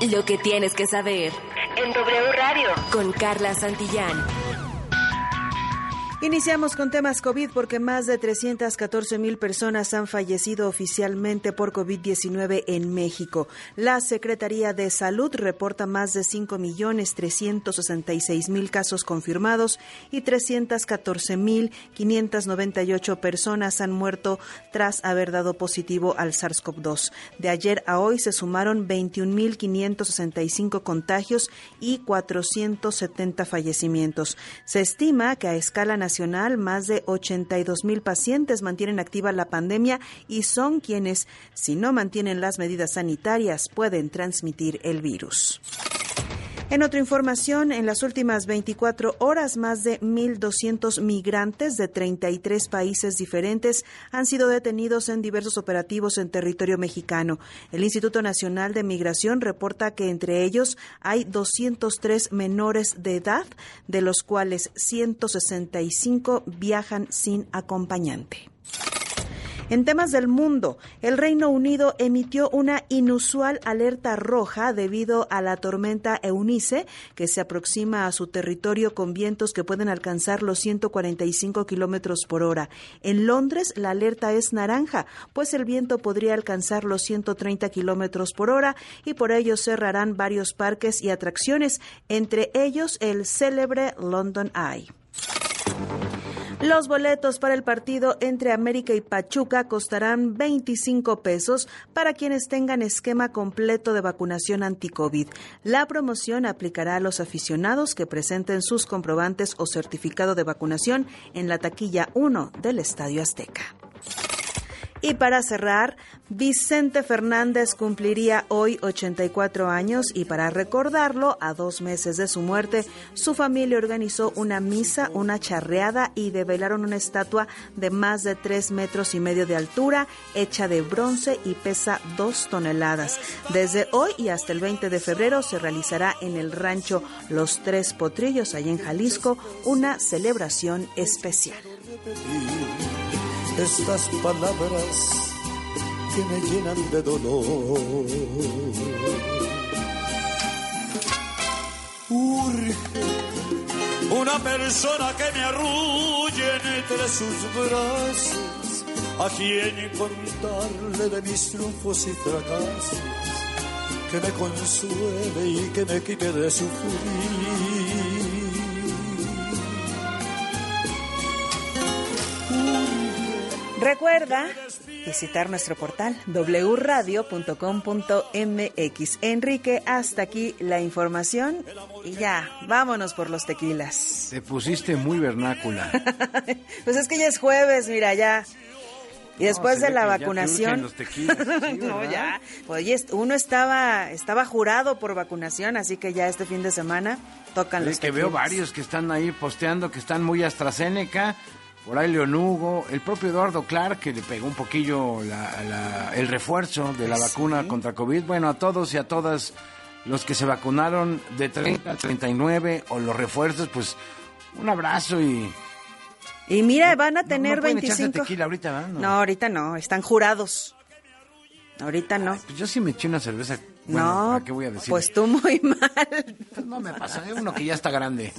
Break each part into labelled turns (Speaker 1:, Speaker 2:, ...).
Speaker 1: Lo que tienes que saber en W Radio con Carla Santillán.
Speaker 2: Iniciamos con temas COVID porque más de 314 mil personas han fallecido oficialmente por COVID-19 en México. La Secretaría de Salud reporta más de 5 millones 366 mil casos confirmados y 314 mil 598 personas han muerto tras haber dado positivo al SARS-CoV-2. De ayer a hoy se sumaron 21 mil 565 contagios y 470 fallecimientos. Se estima que a escala nacional nacional, más de 82 mil pacientes mantienen activa la pandemia y son quienes, si no mantienen las medidas sanitarias, pueden transmitir el virus. En otra información, en las últimas 24 horas, más de 1.200 migrantes de 33 países diferentes han sido detenidos en diversos operativos en territorio mexicano. El Instituto Nacional de Migración reporta que entre ellos hay 203 menores de edad, de los cuales 165 viajan sin acompañante. En temas del mundo, el Reino Unido emitió una inusual alerta roja debido a la tormenta Eunice, que se aproxima a su territorio con vientos que pueden alcanzar los 145 kilómetros por hora. En Londres, la alerta es naranja, pues el viento podría alcanzar los 130 kilómetros por hora y por ello cerrarán varios parques y atracciones, entre ellos el célebre London Eye. Los boletos para el partido entre América y Pachuca costarán 25 pesos para quienes tengan esquema completo de vacunación anti-COVID. La promoción aplicará a los aficionados que presenten sus comprobantes o certificado de vacunación en la taquilla 1 del Estadio Azteca. Y para cerrar, Vicente Fernández cumpliría hoy 84 años y para recordarlo, a dos meses de su muerte, su familia organizó una misa, una charreada y develaron una estatua de más de tres metros y medio de altura, hecha de bronce y pesa dos toneladas. Desde hoy y hasta el 20 de febrero se realizará en el rancho Los Tres Potrillos, allá en Jalisco, una celebración especial
Speaker 3: estas palabras que me llenan de dolor. Urge una persona que me arrulle entre sus brazos, a quien contarle de mis triunfos y fracasos, que me consuele y que me quite de sufrir
Speaker 2: Recuerda visitar nuestro portal wradio.com.mx. Enrique, hasta aquí la información y ya, vámonos por los tequilas.
Speaker 4: Te pusiste muy vernácula.
Speaker 2: pues es que ya es jueves, mira, ya. Y después de la vacunación.
Speaker 4: Los tequilas,
Speaker 2: no, ya. Oye, uno estaba estaba jurado por vacunación, así que ya este fin de semana tocan los
Speaker 4: que veo varios que están ahí posteando que están muy AstraZeneca por ahí Leonugo, el propio Eduardo Clark, que le pegó un poquillo el refuerzo de la vacuna contra COVID. Bueno, a todos y a todas los que se vacunaron de 30 a 39 o los refuerzos, pues un abrazo y...
Speaker 2: Y mira, van a tener
Speaker 4: no,
Speaker 2: 25...
Speaker 4: tequila ahorita,
Speaker 2: ¿no? ahorita no, están jurados. Ahorita no.
Speaker 4: pues yo sí me eché una cerveza. Bueno, no, qué voy a decir?
Speaker 2: Pues tú muy mal.
Speaker 4: Pues no me pasa, es uno que ya está grande.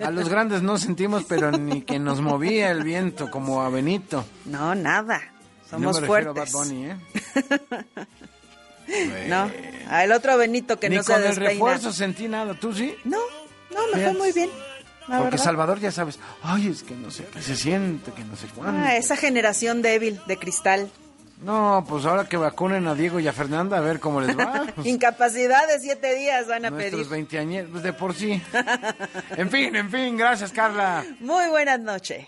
Speaker 4: A los grandes no sentimos, pero ni que nos movía el viento como a Benito.
Speaker 2: No, nada. Somos fuertes. A Bad Bunny, ¿eh? no, al otro Benito que
Speaker 4: ni
Speaker 2: no
Speaker 4: se con el refuerzo sentí nada, ¿tú sí?
Speaker 2: No, no, me fue muy bien.
Speaker 4: Porque Salvador ya sabes, ay, es que no sé qué se siente, que no sé cuándo.
Speaker 2: Ah, esa generación débil de cristal.
Speaker 4: No, pues ahora que vacunen a Diego y a Fernanda, a ver cómo les va. Pues,
Speaker 2: Incapacidad de siete días van a
Speaker 4: nuestros
Speaker 2: pedir.
Speaker 4: 20 años, pues de por sí. en fin, en fin, gracias Carla.
Speaker 2: Muy buenas noches.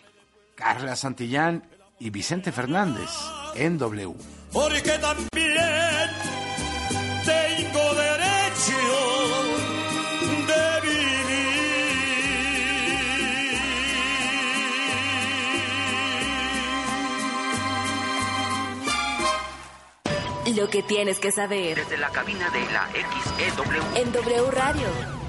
Speaker 4: Carla Santillán y Vicente Fernández en W.
Speaker 3: Porque también tengo derecho
Speaker 1: Lo que tienes que saber.
Speaker 5: Desde la cabina de la XEW.
Speaker 1: En W Radio.